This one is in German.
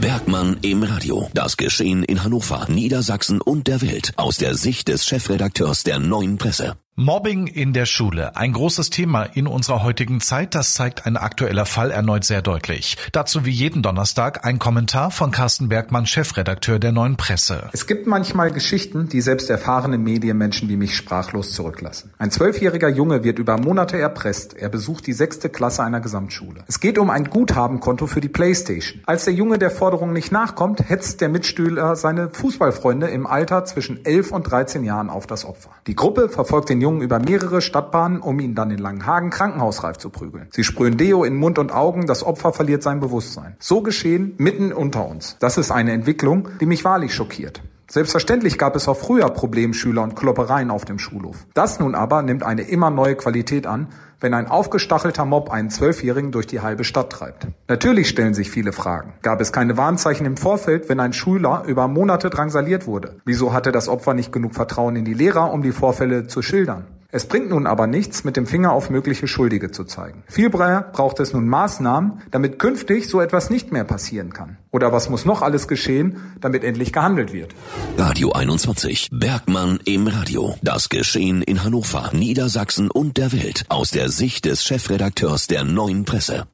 Bergmann im Radio. Das Geschehen in Hannover, Niedersachsen und der Welt aus der Sicht des Chefredakteurs der Neuen Presse. Mobbing in der Schule. Ein großes Thema in unserer heutigen Zeit. Das zeigt ein aktueller Fall erneut sehr deutlich. Dazu wie jeden Donnerstag ein Kommentar von Carsten Bergmann, Chefredakteur der Neuen Presse. Es gibt manchmal Geschichten, die selbst erfahrene Medienmenschen wie mich sprachlos zurücklassen. Ein zwölfjähriger Junge wird über Monate erpresst. Er besucht die sechste Klasse einer Gesamtschule. Es geht um ein Guthabenkonto für die Playstation. Als der Junge der Forderung nicht nachkommt, hetzt der Mitstühler seine Fußballfreunde im Alter zwischen 11 und 13 Jahren auf das Opfer. Die Gruppe verfolgt den Jungen Jungen über mehrere Stadtbahnen, um ihn dann in Langenhagen krankenhausreif zu prügeln. Sie sprühen Deo in Mund und Augen, das Opfer verliert sein Bewusstsein. So geschehen mitten unter uns. Das ist eine Entwicklung, die mich wahrlich schockiert. Selbstverständlich gab es auch früher Problemschüler und Kloppereien auf dem Schulhof. Das nun aber nimmt eine immer neue Qualität an, wenn ein aufgestachelter Mob einen Zwölfjährigen durch die halbe Stadt treibt. Natürlich stellen sich viele Fragen. Gab es keine Warnzeichen im Vorfeld, wenn ein Schüler über Monate drangsaliert wurde? Wieso hatte das Opfer nicht genug Vertrauen in die Lehrer, um die Vorfälle zu schildern? Es bringt nun aber nichts, mit dem Finger auf mögliche Schuldige zu zeigen. Vielmehr braucht es nun Maßnahmen, damit künftig so etwas nicht mehr passieren kann. Oder was muss noch alles geschehen, damit endlich gehandelt wird? Radio 21. Bergmann im Radio. Das Geschehen in Hannover, Niedersachsen und der Welt aus der Sicht des Chefredakteurs der Neuen Presse.